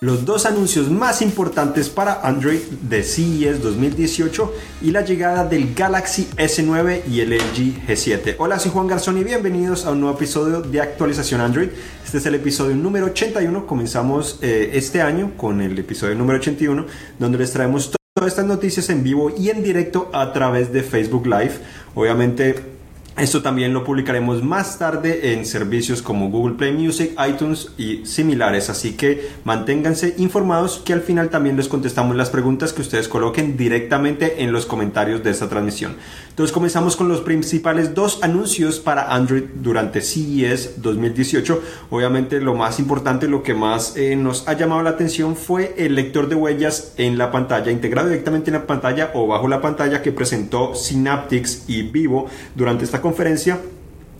los dos anuncios más importantes para Android de CES 2018 y la llegada del Galaxy S9 y el LG G7. Hola, soy Juan Garzón y bienvenidos a un nuevo episodio de actualización Android. Este es el episodio número 81. Comenzamos eh, este año con el episodio número 81, donde les traemos todas estas noticias en vivo y en directo a través de Facebook Live. Obviamente esto también lo publicaremos más tarde en servicios como Google Play Music, iTunes y similares, así que manténganse informados que al final también les contestamos las preguntas que ustedes coloquen directamente en los comentarios de esta transmisión. Entonces comenzamos con los principales dos anuncios para Android durante CES 2018. Obviamente lo más importante, lo que más eh, nos ha llamado la atención fue el lector de huellas en la pantalla, integrado directamente en la pantalla o bajo la pantalla que presentó Synaptics y Vivo durante esta conferencia.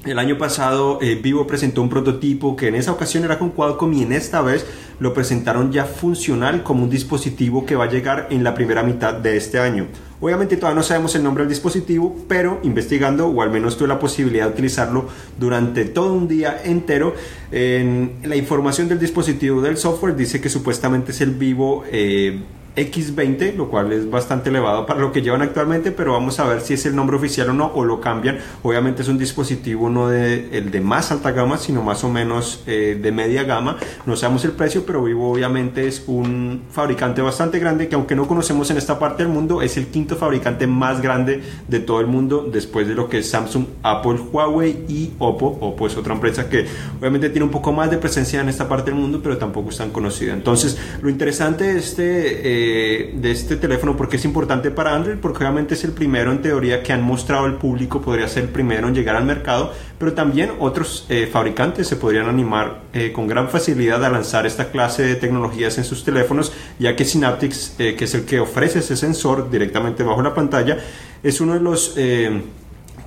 El año pasado eh, Vivo presentó un prototipo que en esa ocasión era con Qualcomm y en esta vez lo presentaron ya funcional como un dispositivo que va a llegar en la primera mitad de este año. Obviamente todavía no sabemos el nombre del dispositivo, pero investigando o al menos tuve la posibilidad de utilizarlo durante todo un día entero. En la información del dispositivo del software dice que supuestamente es el Vivo eh, X20, lo cual es bastante elevado para lo que llevan actualmente, pero vamos a ver si es el nombre oficial o no, o lo cambian. Obviamente es un dispositivo no de, el de más alta gama, sino más o menos eh, de media gama. No sabemos el precio, pero Vivo obviamente es un fabricante bastante grande que aunque no conocemos en esta parte del mundo, es el quinto fabricante más grande de todo el mundo después de lo que es Samsung, Apple, Huawei y Oppo. Oppo es otra empresa que obviamente tiene un poco más de presencia en esta parte del mundo, pero tampoco es tan conocida. Entonces, lo interesante de este... Eh, de, este teléfono, porque es importante para Android, porque obviamente es el primero en teoría que han mostrado al público, podría ser el primero en llegar al mercado, pero también otros eh, fabricantes se podrían animar eh, con gran facilidad a lanzar esta clase de tecnologías en sus teléfonos, ya que Synaptics, eh, que es el que ofrece ese sensor directamente bajo la pantalla, es uno de los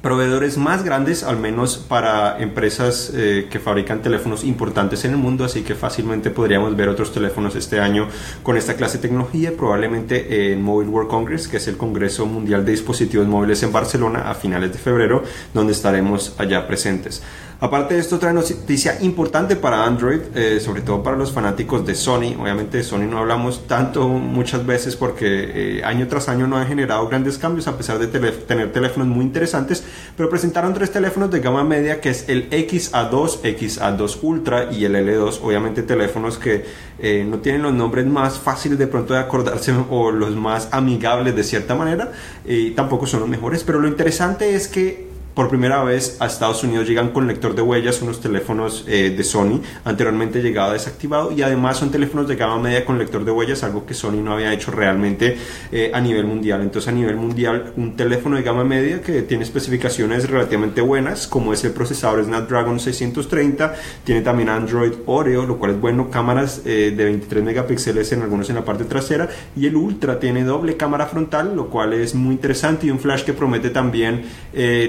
proveedores más grandes, al menos para empresas eh, que fabrican teléfonos importantes en el mundo, así que fácilmente podríamos ver otros teléfonos este año con esta clase de tecnología, probablemente en Mobile World Congress, que es el Congreso Mundial de Dispositivos Móviles en Barcelona a finales de febrero, donde estaremos allá presentes. Aparte de esto, otra noticia importante para Android, eh, sobre todo para los fanáticos de Sony. Obviamente de Sony no hablamos tanto muchas veces porque eh, año tras año no han generado grandes cambios a pesar de tener teléfonos muy interesantes, pero presentaron tres teléfonos de gama media que es el XA2, XA2 Ultra y el L2. Obviamente teléfonos que eh, no tienen los nombres más fáciles de pronto de acordarse o los más amigables de cierta manera y tampoco son los mejores, pero lo interesante es que por primera vez a Estados Unidos llegan con lector de huellas unos teléfonos eh, de Sony, anteriormente llegaba desactivado y además son teléfonos de gama media con lector de huellas, algo que Sony no había hecho realmente eh, a nivel mundial. Entonces a nivel mundial un teléfono de gama media que tiene especificaciones relativamente buenas, como es el procesador Snapdragon 630, tiene también Android Oreo, lo cual es bueno, cámaras eh, de 23 megapíxeles en algunos en la parte trasera y el Ultra tiene doble cámara frontal, lo cual es muy interesante y un flash que promete también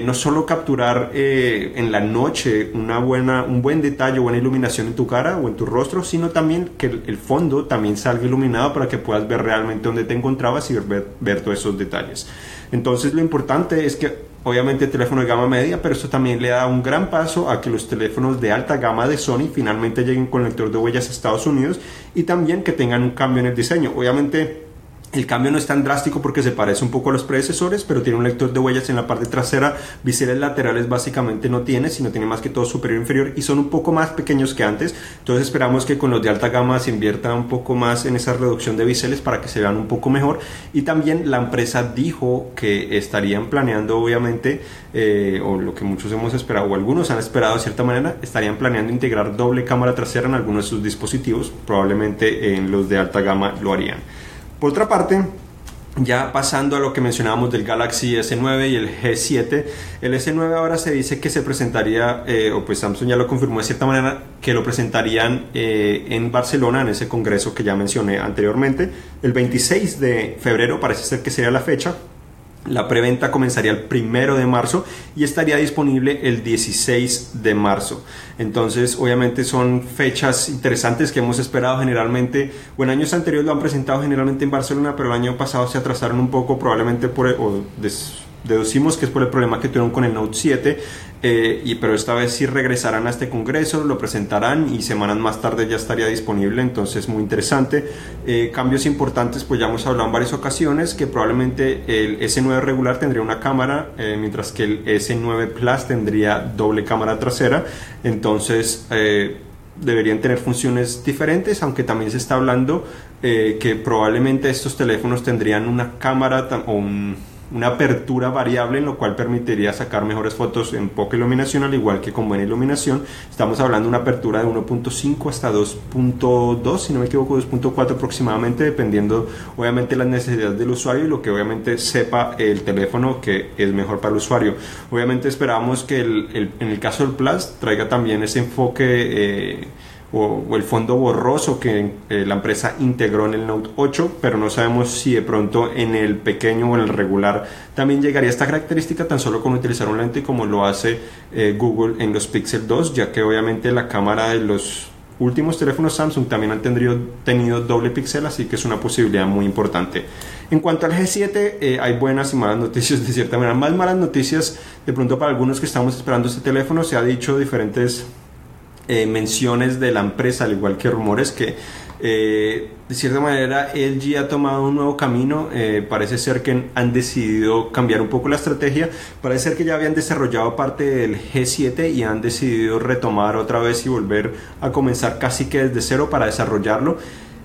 no solo capturar eh, en la noche una buena, un buen detalle, buena iluminación en tu cara o en tu rostro, sino también que el, fondo también salga iluminado para que puedas ver realmente dónde te encontrabas y ver, ver todos esos detalles. Entonces lo importante es que obviamente teléfono de gama media, pero esto también le da un gran paso a que los teléfonos de alta gama de Sony finalmente lleguen con lector de huellas a Estados Unidos y también que tengan un cambio en el diseño. Obviamente el cambio no es tan drástico porque se parece un poco a los predecesores, pero tiene un lector de huellas en la parte trasera. Biseles laterales básicamente no tiene, sino tiene más que todo superior e inferior y son un poco más pequeños que antes. Entonces esperamos que con los de alta gama se invierta un poco más en esa reducción de biseles para que se vean un poco mejor. Y también la empresa dijo que estarían planeando, obviamente, eh, o lo que muchos hemos esperado, o algunos han esperado de cierta manera, estarían planeando integrar doble cámara trasera en algunos de sus dispositivos. Probablemente en los de alta gama lo harían. Por otra parte, ya pasando a lo que mencionábamos del Galaxy S9 y el G7, el S9 ahora se dice que se presentaría, eh, o pues Samsung ya lo confirmó de cierta manera, que lo presentarían eh, en Barcelona, en ese congreso que ya mencioné anteriormente. El 26 de febrero parece ser que sería la fecha, la preventa comenzaría el primero de marzo y estaría disponible el 16 de marzo. Entonces, obviamente son fechas interesantes que hemos esperado generalmente. Bueno, años anteriores lo han presentado generalmente en Barcelona, pero el año pasado se atrasaron un poco, probablemente por, deducimos que es por el problema que tuvieron con el Note 7, eh, y, pero esta vez sí regresarán a este congreso, lo presentarán y semanas más tarde ya estaría disponible, entonces muy interesante. Eh, cambios importantes, pues ya hemos hablado en varias ocasiones, que probablemente el S9 regular tendría una cámara, eh, mientras que el S9 Plus tendría doble cámara trasera, entonces deberían tener funciones diferentes, aunque también se está hablando que probablemente estos teléfonos tendrían una cámara o un una apertura variable, en lo cual permitiría sacar mejores fotos en poca iluminación, al igual que con buena iluminación. Estamos hablando de una apertura de 1.5 hasta 2.2, si no me equivoco, 2.4 aproximadamente, dependiendo obviamente las necesidades del usuario y lo que obviamente sepa el teléfono que es mejor para el usuario. Obviamente esperamos que el, en el caso del Plus traiga también ese enfoque. Eh, o, el fondo borroso que eh, la empresa integró en el Note 8, pero no sabemos si de pronto en el pequeño o en el regular también llegaría esta característica tan solo con utilizar un lente como lo hace eh, Google en los Pixel 2, ya que obviamente la cámara de los últimos teléfonos Samsung también han tenido, tenido doble píxel, así que es una posibilidad muy importante. En cuanto al G7, eh, hay buenas y malas noticias de cierta manera. Más malas noticias, de pronto para algunos que estamos esperando este teléfono, se ha dicho diferentes eh, menciones de la empresa, al igual que rumores que eh, de cierta manera LG ha tomado un nuevo camino, eh, parece ser que han decidido cambiar un poco la estrategia, parece ser que ya habían desarrollado parte del G7 y han decidido retomar otra vez y volver a comenzar casi que desde cero para desarrollarlo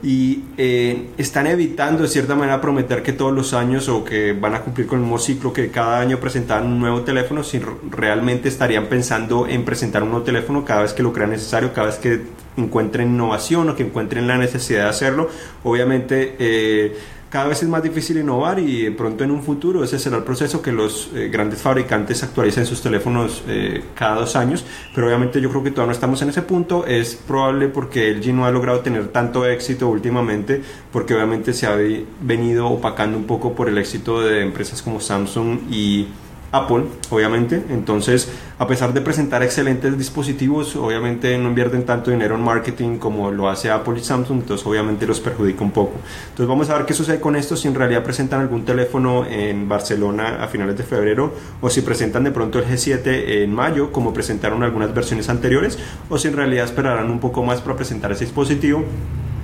y eh, están evitando de cierta manera prometer que todos los años o que van a cumplir con el mismo ciclo que cada año presentan un nuevo teléfono, si realmente estarían pensando en presentar un nuevo teléfono cada vez que lo crean necesario, cada vez que encuentren innovación o que encuentren la necesidad de hacerlo. Obviamente eh, cada vez es más difícil innovar y de pronto en un futuro ese será el proceso que los eh, grandes fabricantes actualicen sus teléfonos eh, cada dos años, pero obviamente yo creo que todavía no estamos en ese punto, es probable porque LG no ha logrado tener tanto éxito últimamente, porque obviamente se ha venido opacando un poco por el éxito de empresas como Samsung y Apple, obviamente. Entonces, a pesar de presentar excelentes dispositivos, obviamente no invierten tanto dinero en marketing como lo hace Apple y Samsung, entonces obviamente los perjudica un poco. Entonces vamos a ver qué sucede con esto, si en realidad presentan algún teléfono en Barcelona a finales de febrero o si presentan de pronto el G7 en mayo, como presentaron algunas versiones anteriores, o si en realidad esperarán un poco más para presentar ese dispositivo.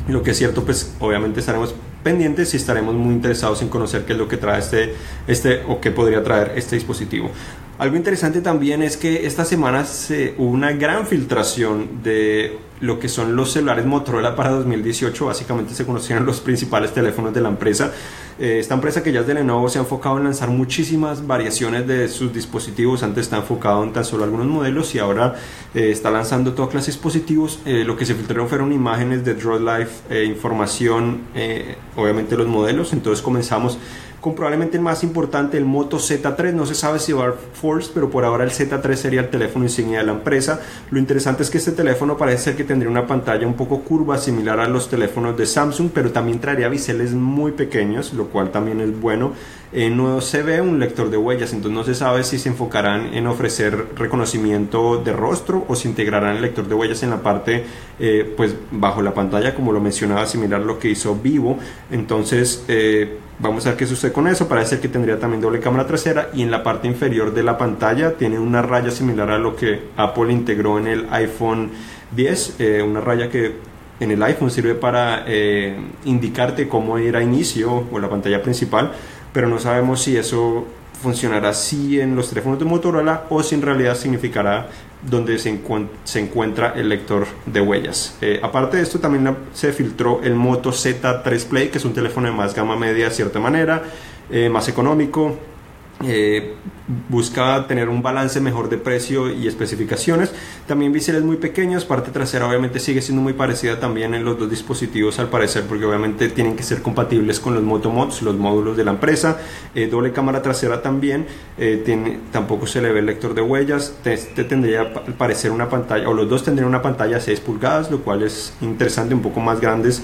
Lo que es cierto, pues obviamente estaremos pendientes y estaremos muy interesados en conocer qué es lo que trae este, este o qué podría traer este dispositivo. Algo interesante también es que esta semana se, hubo una gran filtración de lo que son los celulares Motorola para 2018. Básicamente se conocieron los principales teléfonos de la empresa. Eh, esta empresa que ya es de Lenovo se ha enfocado en lanzar muchísimas variaciones de sus dispositivos. Antes está enfocado en tan solo algunos modelos y ahora eh, está lanzando toda clase de dispositivos. Eh, lo que se filtraron fueron imágenes de Draw Life, información, obviamente los modelos. Entonces comenzamos con probablemente el más importante, el Moto Z3. No se sabe si va a Force, pero por ahora el Z3 sería el teléfono insignia de la empresa. Lo interesante es que este teléfono parece ser que tendría una pantalla un poco curva, similar a los teléfonos de Samsung, pero también traería biseles muy pequeños, lo cual también es bueno. Eh, no se ve un lector de huellas, entonces no se sabe si se enfocarán en ofrecer reconocimiento de rostro o si integrarán el lector de huellas en la parte, eh, pues bajo la pantalla, como lo mencionaba, similar a lo que hizo Vivo. Entonces, eh, Vamos a ver qué sucede con eso. Parece que tendría también doble cámara trasera y en la parte inferior de la pantalla tiene una raya similar a lo que Apple integró en el iPhone 10. Eh, una raya que en el iPhone sirve para eh, indicarte cómo ir a inicio o la pantalla principal, pero no sabemos si eso funcionará así en los teléfonos de Motorola o si en realidad significará donde se, encuentra el lector de huellas. Eh, aparte de esto, también se filtró el Moto Z3 Play, que es un teléfono de más gama media de cierta manera, eh, más económico, eh, busca tener un balance mejor de precio y especificaciones. También biseles muy pequeños, parte trasera obviamente sigue siendo muy parecida también en los dos dispositivos al parecer, porque obviamente tienen que ser compatibles con los Motomods, los módulos de la empresa. Eh, doble cámara trasera también, eh, tiene, tampoco se le ve el lector de huellas. Este tendría al parecer una pantalla, o los dos tendrían una pantalla 6 pulgadas, lo cual es interesante, un poco más grandes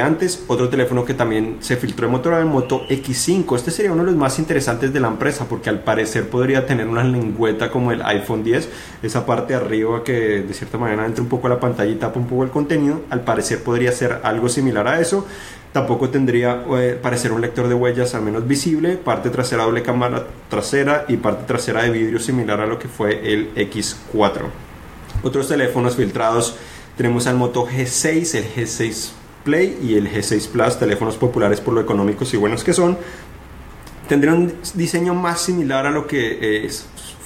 antes. Otro teléfono que también se filtró de Motorola, el Moto X5. Este sería uno de los más interesantes de la empresa porque al parecer podría tener una lengüeta como el iPhone 10. Esa parte arriba que de cierta manera entra un poco a la pantalla y tapa un poco el contenido. Al parecer podría ser algo similar a eso. Tampoco tendría eh, parecer un lector de huellas al menos visible, parte trasera doble cámara trasera y parte trasera de vidrio similar a lo que fue el X4. Otros teléfonos filtrados tenemos al Moto G6, el G6 Play y el G6 Plus, teléfonos populares por lo económicos y buenos que son. Tendrían un diseño más similar a lo que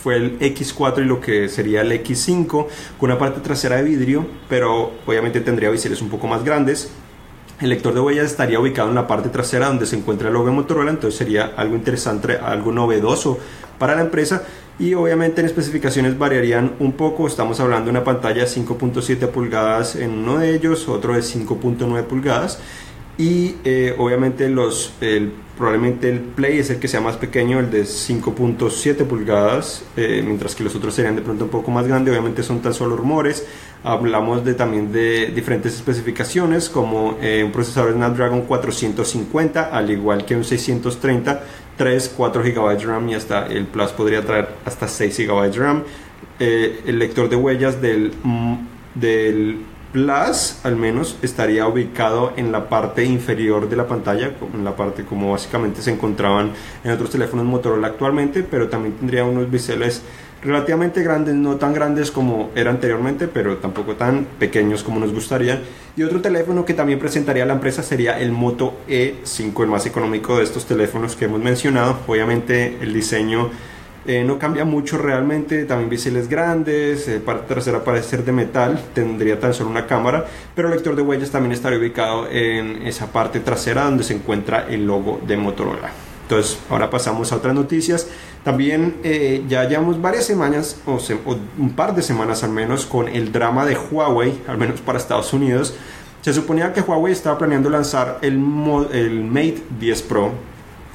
fue el X4 y lo que sería el X5, con una parte trasera de vidrio, pero obviamente tendría biseles un poco más grandes el lector de huellas estaría ubicado en la parte trasera donde se encuentra el logo de Motorola, entonces sería algo interesante, algo novedoso para la empresa y obviamente en especificaciones variarían un poco, estamos hablando de una pantalla de 5.7 pulgadas en uno de ellos, otro de 5.9 pulgadas. Y eh, obviamente los, probablemente el Play es el que sea más pequeño, el de 5.7 pulgadas, eh, mientras que los otros serían de pronto un poco más grandes, obviamente son tan solo rumores. Hablamos de, también de diferentes especificaciones como eh, un procesador Snapdragon 450, al igual que un 630, 3, 4 GB de RAM y hasta el Plus podría traer hasta 6 GB de RAM. el lector de huellas del, del Plus al menos estaría ubicado en la parte inferior de la pantalla, en la parte como básicamente se encontraban en otros teléfonos Motorola actualmente, pero también tendría unos biseles relativamente grandes, no tan grandes como era anteriormente, pero tampoco tan pequeños como nos gustaría. Y otro teléfono que también presentaría la empresa sería el Moto E5, el más económico de estos teléfonos que hemos mencionado. Obviamente el diseño eh, no cambia mucho realmente, también biseles grandes, eh, parte trasera parece ser de metal, tendría tan solo una cámara, pero el lector de huellas también estaría ubicado en esa parte trasera donde se encuentra el logo de Motorola. Entonces, ahora pasamos a otras noticias. También eh, ya llevamos varias semanas, o, un par de semanas al menos, con el drama de Huawei, al menos para Estados Unidos. Se suponía que Huawei estaba planeando lanzar el, el Mate 10 Pro,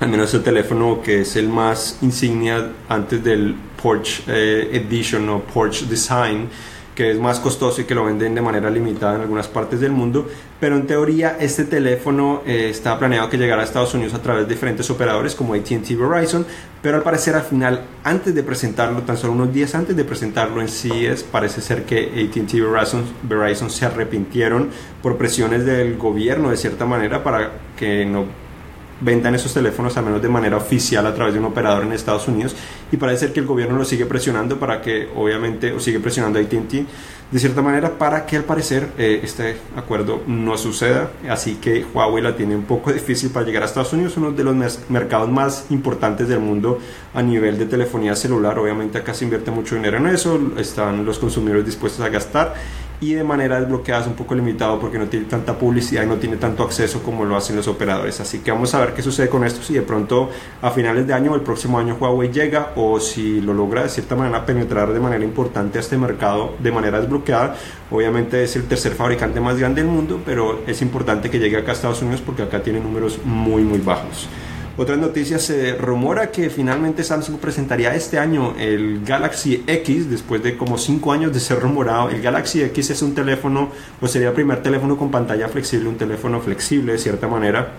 al menos el teléfono que es el más insignia antes del Porsche eh, Edition o Porsche Design, que es más costoso y que lo venden de manera limitada en algunas partes del mundo, pero en teoría este teléfono eh, está planeado que llegara a Estados Unidos a través de diferentes operadores como AT&T Verizon, pero al parecer al final, antes de presentarlo, tan solo unos días antes de presentarlo en CES, parece ser que AT&T Verizon, Verizon se arrepintieron por presiones del gobierno de cierta manera para que no vendan esos teléfonos al menos de manera oficial a través de un operador en Estados Unidos. Y parece ser que el gobierno lo sigue presionando para que obviamente o sigue presionando a AT&T de cierta manera para que al parecer eh, este acuerdo no suceda. Así que Huawei la tiene un poco difícil para llegar a Estados Unidos uno de los mercados más importantes del mundo a nivel de telefonía celular. Obviamente acá se invierte mucho dinero en eso están los consumidores dispuestos a gastar y de manera desbloqueada es un poco limitado porque no tiene tanta publicidad y no tiene tanto acceso como lo hacen los operadores. Así que vamos a ver qué sucede con esto, si de pronto a finales de año o el próximo año Huawei llega o si lo logra de cierta manera penetrar de manera importante a este mercado de manera desbloqueada. Obviamente es el tercer fabricante más grande del mundo, pero es importante que llegue acá a Estados Unidos porque acá tiene números muy muy bajos. Otras noticias, se rumora que finalmente Samsung presentaría este año el Galaxy X, después de como 5 años de ser rumorado. El Galaxy X es un teléfono, o sería el primer teléfono con pantalla flexible, un teléfono flexible de cierta manera.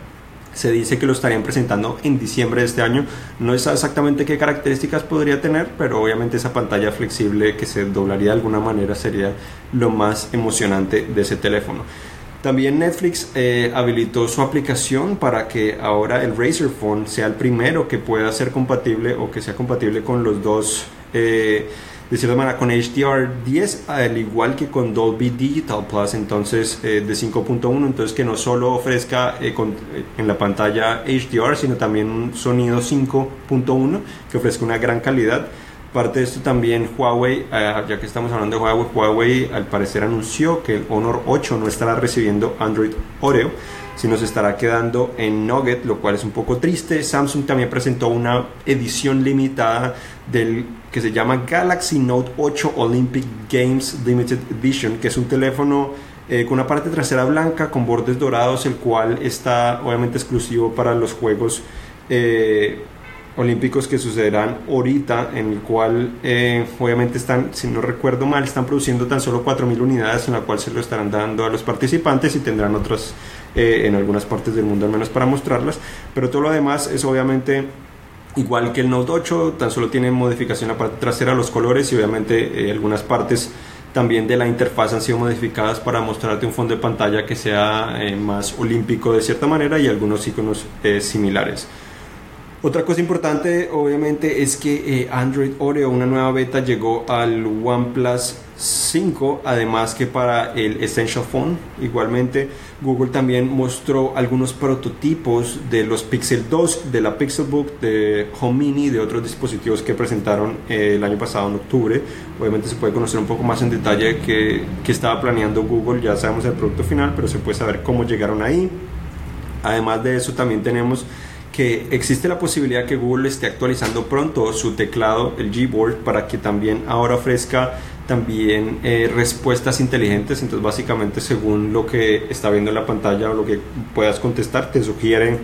Se dice que lo estarían presentando en diciembre de este año. No sé exactamente qué características podría tener, pero obviamente esa pantalla flexible que se doblaría de alguna manera sería lo más emocionante de ese teléfono. También Netflix eh, habilitó su aplicación para que ahora el Razer Phone sea el primero que pueda ser compatible o que sea compatible con los dos, eh, de cierta manera, con HDR10, al igual que con Dolby Digital Plus, entonces eh, de 5.1, entonces que no solo ofrezca en la pantalla HDR, sino también un sonido 5.1 que ofrezca una gran calidad. Parte de esto también Huawei, eh, ya que estamos hablando de Huawei, Huawei al parecer anunció que el Honor 8 no estará recibiendo Android Oreo, sino se estará quedando en Nugget, lo cual es un poco triste. Samsung también presentó una edición limitada del que se llama Galaxy Note 8 Olympic Games Limited Edition, que es un teléfono eh, con una parte trasera blanca con bordes dorados, el cual está obviamente exclusivo para los juegos. Eh, olímpicos que sucederán ahorita, en el cual eh, obviamente están, si no recuerdo mal, están produciendo tan solo 4.000 unidades, en la cual se lo estarán dando a los participantes y tendrán otros eh, en algunas partes del mundo al menos para mostrarlas, pero todo lo demás es obviamente igual que el Note 8, tan solo tiene modificación la parte trasera, los colores y obviamente eh, algunas partes también de la interfaz han sido modificadas para mostrarte un fondo de pantalla que sea eh, más olímpico de cierta manera y algunos iconos similares. Otra cosa importante, obviamente, es que eh, Android Oreo, una nueva beta, llegó al OnePlus 5, además que para el Essential Phone. Igualmente, Google también mostró algunos prototipos de los Pixel 2, de la Pixelbook, de Home Mini, de otros dispositivos que presentaron eh, el año pasado en octubre. Obviamente se puede conocer un poco más en detalle qué que estaba planeando Google, ya sabemos el producto final, pero se puede saber cómo llegaron ahí. Además de eso, también tenemos que existe la posibilidad que Google esté actualizando pronto su teclado, el Gboard, para que también ahora ofrezca también eh, respuestas inteligentes. Entonces, básicamente, según lo que está viendo en la pantalla o lo que puedas contestar, te sugieren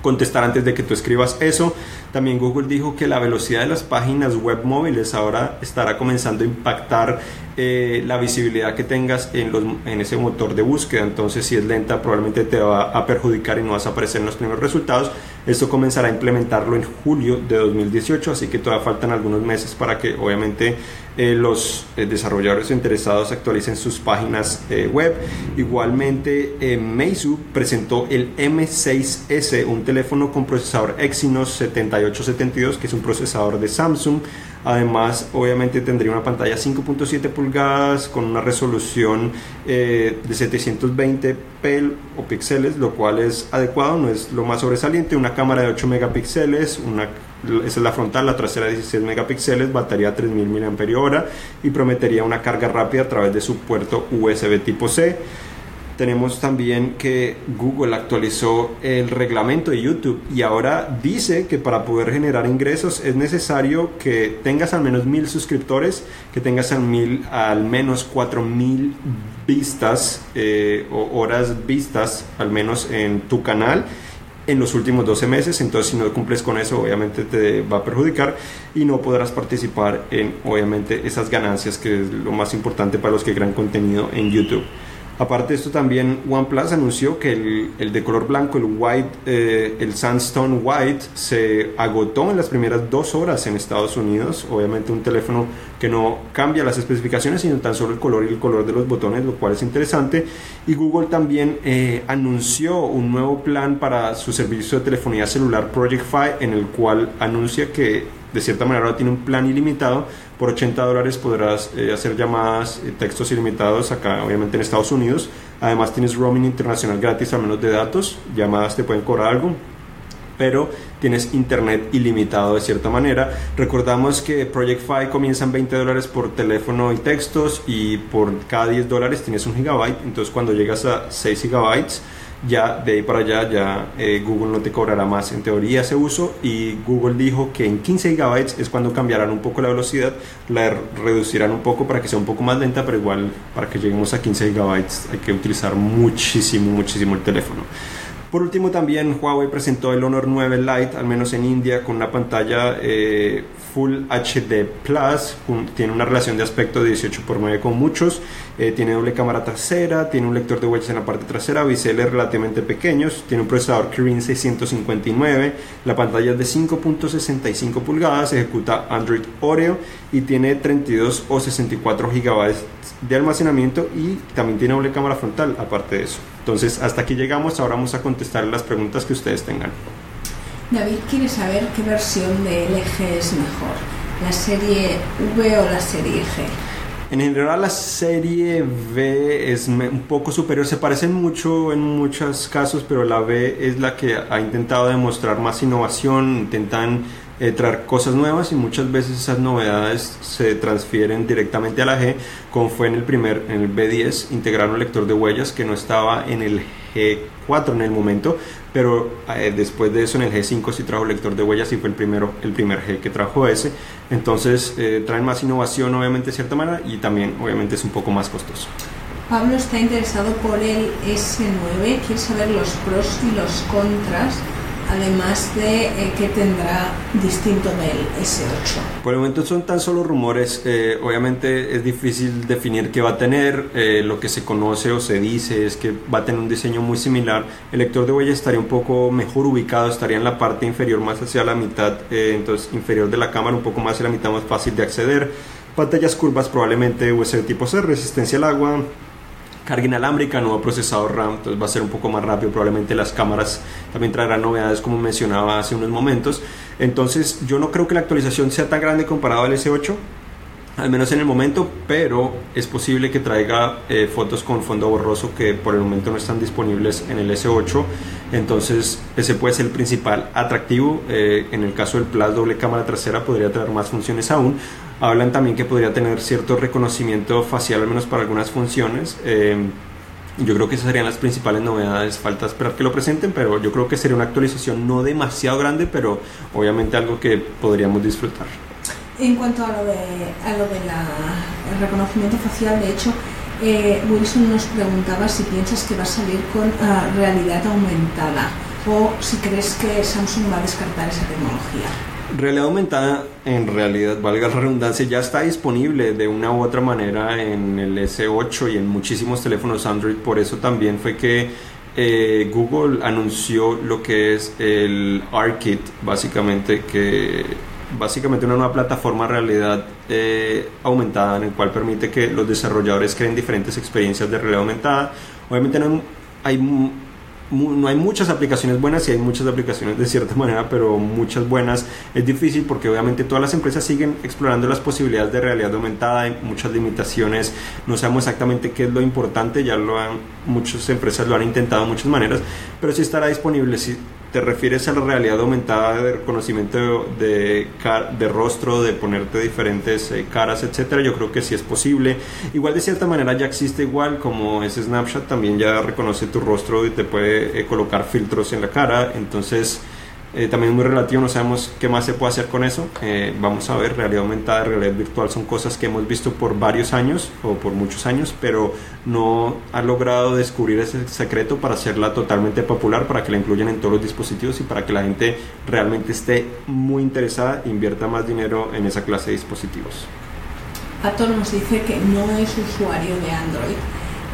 contestar antes de que tú escribas eso. También Google dijo que la velocidad de las páginas web móviles ahora estará comenzando a impactar eh, la visibilidad que tengas en, los, en ese motor de búsqueda. Entonces, si es lenta, probablemente te va a perjudicar y no vas a aparecer en los primeros resultados. Esto comenzará a implementarlo en julio de 2018, así que todavía faltan algunos meses para que obviamente eh, los eh, desarrolladores interesados actualicen sus páginas web. Igualmente, Meizu presentó el M6S, un teléfono con procesador Exynos 7872, que es un procesador de Samsung. Además, obviamente tendría una pantalla 5.7 pulgadas con una resolución eh, de 720 p o píxeles, lo cual es adecuado, no es lo más sobresaliente. Una cámara de 8 megapíxeles, una, esa es la frontal, la trasera 16 megapíxeles, batería 3000 mAh y prometería una carga rápida a través de su puerto USB tipo C. Tenemos también que Google actualizó el reglamento de YouTube y ahora dice que para poder generar ingresos es necesario que tengas al menos mil suscriptores, que tengas al, mil, al menos cuatro mil vistas eh, o horas vistas al menos en tu canal en los últimos 12 meses, entonces si no cumples con eso obviamente te va a perjudicar y no podrás participar en obviamente esas ganancias que es lo más importante para los que crean contenido en YouTube. Aparte de esto también OnePlus anunció que el, el de color blanco, el white, eh, el Sandstone White, se agotó en las primeras dos horas en Estados Unidos. Obviamente un teléfono que no cambia las especificaciones, sino tan solo el color y el color de los botones, lo cual es interesante. Y Google también eh, anunció un nuevo plan para su servicio de telefonía celular Project Fi, en el cual anuncia que de cierta manera ahora tiene un plan ilimitado por 80 dólares podrás eh, hacer llamadas, eh, textos ilimitados acá, obviamente en Estados Unidos. Además tienes roaming internacional gratis a menos de datos. Llamadas te pueden cobrar algo pero tienes internet ilimitado de cierta manera. Recordamos que Project Fi comienza en 20 dólares por teléfono y textos y por cada 10 dólares tienes un gigabyte. Entonces cuando llegas a 6 gigabytes ya de ahí para allá ya eh, Google no te cobrará más en teoría ese uso y Google dijo que en 15 gigabytes es cuando cambiarán un poco la velocidad, la reducirán un poco para que sea un poco más lenta, pero igual para que lleguemos a 15 gigabytes hay que utilizar muchísimo, muchísimo el teléfono. Por último también Huawei presentó el Honor 9 Lite, al menos en India, con una pantalla eh, Full HD Plus, tiene una relación de aspecto de 18 por 9 con muchos, eh, tiene doble cámara trasera, tiene un lector de huellas en la parte trasera, biseles relativamente pequeños, tiene un procesador Kirin 659, la pantalla es de 5.65 pulgadas, ejecuta Android Oreo y tiene 32 o 64 GB de almacenamiento y también tiene doble cámara frontal aparte de eso. Entonces hasta aquí llegamos, ahora vamos a contestar las preguntas que ustedes tengan. David quiere saber qué versión de LG es mejor, la serie V o la serie G. En general la serie V es un poco superior, se parecen mucho en muchos casos, pero la V es la que ha intentado demostrar más innovación, intentan eh, traer cosas nuevas y muchas veces esas novedades se transfieren directamente a la G, como fue en el primer, en el B10, integraron un lector de huellas que no estaba en el G4 en el momento, pero eh, después de eso en el G5 sí trajo lector de huellas y fue el primero, el primer G que trajo ese, entonces eh, traen más innovación obviamente de cierta manera y también obviamente es un poco más costoso. Pablo está interesado por el S9, quiere saber los pros y los contras además de eh, que tendrá distinto del S8. Por el momento son tan solo rumores, eh, obviamente es difícil definir qué va a tener, eh, lo que se conoce o se dice es que va a tener un diseño muy similar, el lector de huella estaría un poco mejor ubicado, estaría en la parte inferior más hacia la mitad, entonces inferior de la cámara, un poco más hacia la mitad más fácil de acceder, pantallas curvas probablemente USB tipo C, resistencia al agua, carga inalámbrica, nuevo procesador RAM, entonces va a ser un poco más rápido, probablemente las cámaras también traerán novedades como mencionaba hace unos momentos, entonces yo no creo que la actualización sea tan grande comparado al S8, al menos en el momento, pero es posible que traiga eh, fotos con fondo borroso que por el momento no están disponibles en el S8, entonces ese puede ser el principal atractivo, eh, en el caso del Plus doble cámara trasera podría traer más funciones aún, Hablan también que podría tener cierto reconocimiento facial, al menos para algunas funciones. Eh, yo creo que esas serían las principales novedades. Falta esperar que lo presenten, pero yo creo que sería una actualización no demasiado grande, pero obviamente algo que podríamos disfrutar. En cuanto a lo de, a lo de reconocimiento facial, de hecho, eh, Wilson nos preguntaba si piensas que va a salir con ah, realidad aumentada o si crees que Samsung va a descartar esa tecnología. Realidad aumentada, en realidad, valga la redundancia, ya está disponible de una u otra manera en el S8 y en muchísimos teléfonos Android. Por eso también fue que eh, Google anunció lo que es el ARKit, básicamente, que básicamente una nueva plataforma realidad eh, aumentada en el cual permite que los desarrolladores creen diferentes experiencias de realidad aumentada. Obviamente no hay no hay muchas aplicaciones buenas y hay muchas aplicaciones de cierta manera, pero muchas buenas. Es difícil porque obviamente todas las empresas siguen explorando las posibilidades de realidad aumentada, hay muchas limitaciones, no sabemos exactamente qué es lo importante, ya lo han, muchas empresas lo han intentado de muchas maneras, pero sí estará disponible. Si te refieres a la realidad aumentada de reconocimiento de, de rostro, de ponerte diferentes eh, caras, etcétera, yo creo que sí es posible. Igual de cierta manera ya existe igual como ese Snapchat también ya reconoce tu rostro y te puede eh, colocar filtros en la cara, entonces eh, también es muy relativo, no sabemos qué más se puede hacer con eso. Eh, vamos a ver, realidad aumentada, realidad virtual son cosas que hemos visto por varios años o por muchos años, pero no ha logrado descubrir ese secreto para hacerla totalmente popular, para que la incluyan en todos los dispositivos y para que la gente realmente esté muy interesada e invierta más dinero en esa clase de dispositivos. Ator nos dice que no es usuario de Android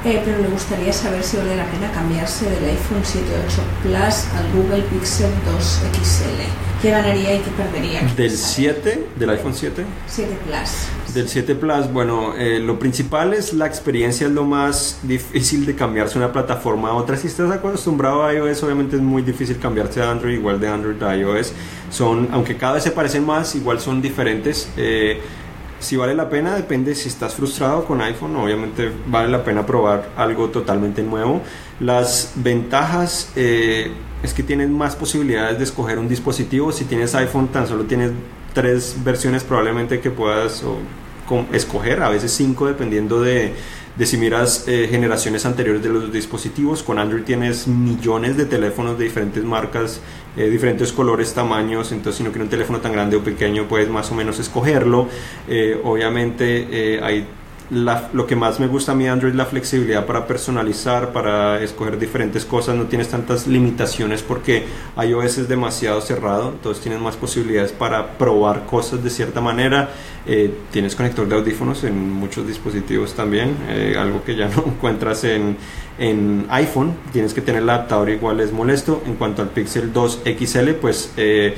eh, pero le gustaría saber si vale la pena cambiarse del iPhone 7 8 Plus al Google Pixel 2 XL. ¿Qué ganaría y qué perdería? ¿Del 7? ¿Del iPhone 7? 7 Plus. Del 7 Plus, bueno, eh, lo principal es la experiencia, es lo más difícil de cambiarse una plataforma a otra. Si estás acostumbrado a iOS, obviamente es muy difícil cambiarse a Android, igual de Android a iOS. Son, aunque cada vez se parecen más, igual son diferentes. Eh, si vale la pena, depende si estás frustrado con iPhone, obviamente vale la pena probar algo totalmente nuevo. Las ventajas eh, es que tienes más posibilidades de escoger un dispositivo. Si tienes iPhone, tan solo tienes tres versiones probablemente que puedas escoger, a veces cinco dependiendo de de si miras eh, generaciones anteriores de los dispositivos, con Android tienes millones de teléfonos de diferentes marcas, eh, diferentes colores, tamaños, entonces si no quieres un teléfono tan grande o pequeño puedes más o menos escogerlo. Eh, obviamente hay lo que más me gusta a mí Android es la flexibilidad para personalizar, para escoger diferentes cosas, no tienes tantas limitaciones porque iOS es demasiado cerrado, entonces tienes más posibilidades para probar cosas de cierta manera. Eh, tienes conector de audífonos en muchos dispositivos también, eh, algo que ya no encuentras en, en, iPhone, tienes que tener el adaptador igual es molesto. En cuanto al Pixel 2 XL, pues... Eh,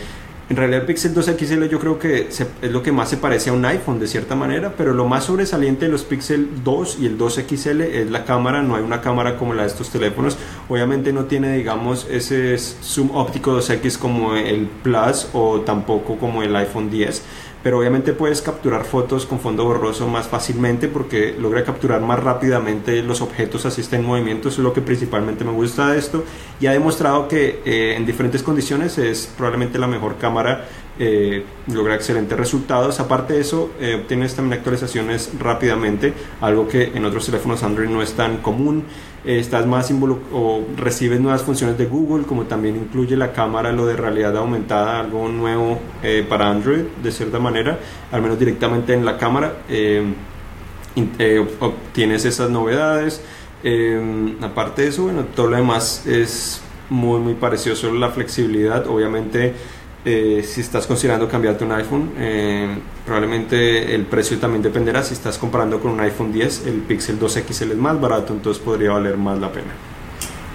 en realidad el Pixel 2 XL yo creo que es lo que más se parece a un iPhone de cierta manera, pero lo más sobresaliente de los Pixel 2 y el 2 XL es la cámara, no hay una cámara como la de estos teléfonos, obviamente no tiene digamos ese zoom óptico 2X como el Plus o tampoco como el iPhone 10 pero obviamente puedes capturar fotos con fondo borroso más fácilmente porque logra capturar más rápidamente los objetos así estén en movimiento, eso es lo que principalmente me gusta de esto. Y ha demostrado que eh, en diferentes condiciones es probablemente la mejor cámara eh, logra excelentes resultados. Aparte de eso, eh, obtienes también actualizaciones rápidamente, algo que en otros teléfonos Android no es tan común. Eh, estás más o recibes nuevas funciones de Google, como también incluye la cámara, lo de realidad aumentada, algo nuevo eh, para Android, de cierta manera, al menos directamente en la cámara. obtienes esas novedades. aparte de eso, bueno, todo lo demás es muy muy parecido, solo la flexibilidad, obviamente eh, si estás considerando cambiarte un iPhone, eh, probablemente el precio también dependerá. Si estás comparando con un iPhone 10, el Pixel 2 XL es más barato, entonces podría valer más la pena.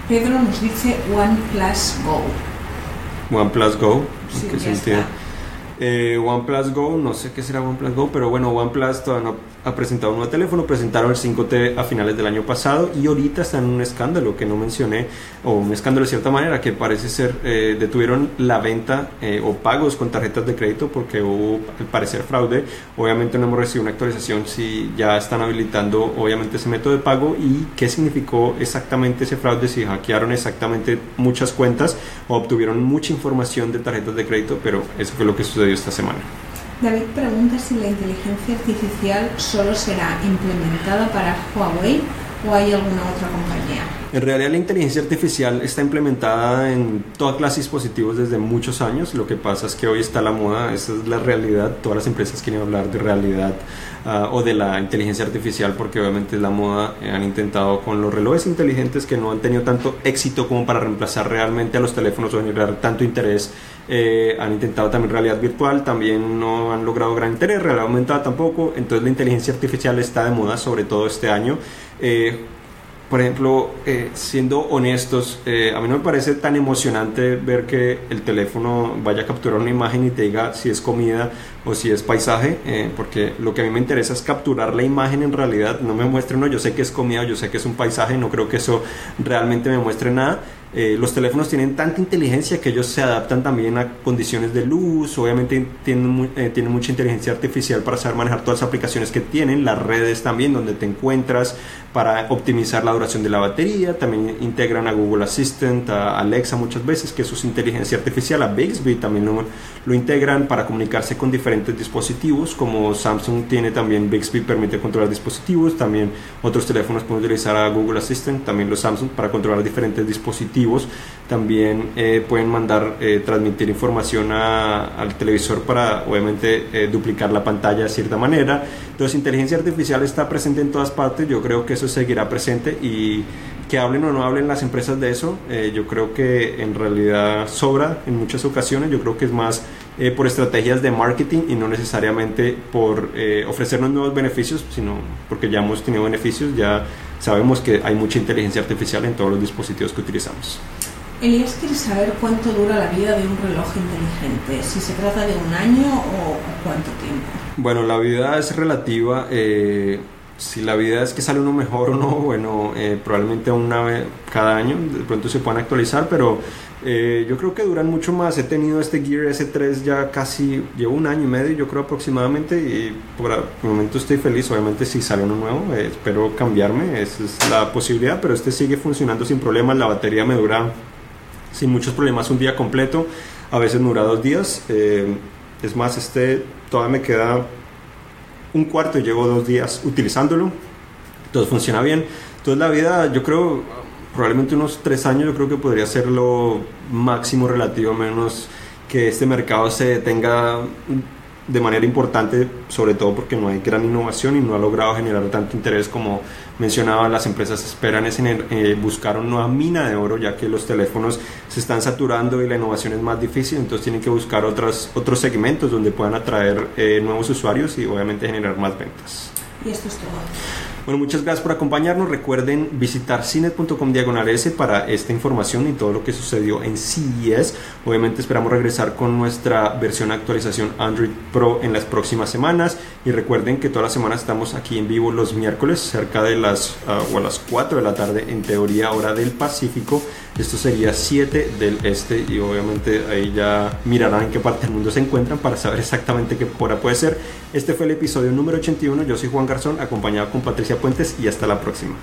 Pedro nos dice OnePlus Go. OnePlus Go, Sí, ¿qué ya sentido? está. Eh, OnePlus Go, no sé qué será OnePlus Go, pero bueno, OnePlus todavía no ha presentado un nuevo teléfono, presentaron el 5T a finales del año pasado y ahorita están en un escándalo que no mencioné, o un escándalo de cierta manera, que parece ser, eh, detuvieron la venta eh, o pagos con tarjetas de crédito porque hubo al parecer fraude, obviamente no hemos recibido una actualización si ya están habilitando obviamente ese método de pago y qué significó exactamente ese fraude, si hackearon exactamente muchas cuentas o obtuvieron mucha información de tarjetas de crédito, pero eso fue lo que sucedió esta semana. David pregunta si la inteligencia artificial solo será implementada para Huawei o hay alguna otra compañía. En realidad la inteligencia artificial está implementada en toda clase de dispositivos desde muchos años. Lo que pasa es que hoy está la moda, esa es la realidad. Todas las empresas quieren hablar de realidad ah, o de la inteligencia artificial porque obviamente es la moda. Eh, han intentado con los relojes inteligentes que no han tenido tanto éxito como para reemplazar realmente a los teléfonos o generar tanto interés. Eh, han intentado también realidad virtual, también no han logrado gran interés, realidad aumentada tampoco. Entonces la inteligencia artificial está de moda, sobre todo este año. Eh, por ejemplo, eh, siendo honestos, eh, a mí no me parece tan emocionante ver que el teléfono vaya a capturar una imagen y te diga si es comida o si es paisaje, eh, porque lo que a mí me interesa es capturar la imagen en realidad, no me muestre uno, yo sé que es comida, yo sé que es un paisaje, no creo que eso realmente me muestre nada. Eh, los teléfonos tienen tanta inteligencia que ellos se adaptan también a condiciones de luz, obviamente eh, tienen mucha inteligencia artificial para saber manejar todas las aplicaciones que tienen, las redes también donde te encuentras para optimizar la duración de la batería, también integran a Google Assistant, a Alexa muchas veces, que eso es inteligencia artificial, a Bixby también lo, lo integran para comunicarse con diferentes dispositivos, como Samsung tiene también Bixby, permite controlar dispositivos, también otros teléfonos pueden utilizar a Google Assistant, también los Samsung para controlar diferentes dispositivos, también eh, pueden mandar, eh, transmitir información a- al televisor para obviamente eh, duplicar la pantalla de cierta manera. Entonces inteligencia artificial está presente en todas partes, yo creo que eso seguirá presente y que hablen o no hablen las empresas de eso, yo creo que en realidad sobra en muchas ocasiones, yo creo que es más eh, por estrategias de marketing y no necesariamente por eh, ofrecernos nuevos beneficios, sino porque ya hemos tenido beneficios, ya sabemos que hay mucha inteligencia artificial en todos los dispositivos que utilizamos. Elías quiere saber cuánto dura la vida de un reloj inteligente, si se trata de un año o, cuánto tiempo. Bueno, la vida es relativa. eh, si la vida es que sale uno mejor o no, bueno, eh, probablemente una vez cada año, de pronto se puedan actualizar, pero eh, yo creo que duran mucho más. He tenido este Gear S3 ya casi, llevo un año y medio, yo creo aproximadamente, y por el momento estoy feliz. Obviamente, si sale uno nuevo, eh, espero cambiarme, esa es la posibilidad, pero este sigue funcionando sin problemas. La batería me dura sin muchos problemas un día completo, a veces me dura dos días. es más, este todavía me queda un cuarto llevo dos días utilizándolo. Entonces funciona bien. Entonces la vida, yo creo, probablemente unos tres años, yo creo que podría ser lo máximo relativo, menos que este mercado se detenga de manera importante, sobre todo porque no hay gran innovación y no ha logrado generar tanto interés como mencionaba, las empresas esperan es en- eh, buscar una nueva mina de oro, ya que los teléfonos se están saturando y la innovación es más difícil, entonces tienen que buscar otros segmentos donde puedan atraer eh, nuevos usuarios y obviamente generar más ventas. Y esto es todo. Bueno, muchas gracias por acompañarnos. Recuerden visitar cinet.com diagonal S para esta información y todo lo que sucedió en CES. Obviamente esperamos regresar con nuestra versión actualización Android Pro en las próximas semanas. Y recuerden que todas las semanas estamos aquí en vivo los miércoles cerca de las ah, o a las 4 de la tarde en teoría hora del Pacífico. Esto sería 7 del este y obviamente ahí ya mirarán en qué parte del mundo se encuentran para saber exactamente qué hora puede ser. Este fue el episodio número 81. Yo soy Juan Garzón acompañado con Patricia Puentes y hasta la próxima.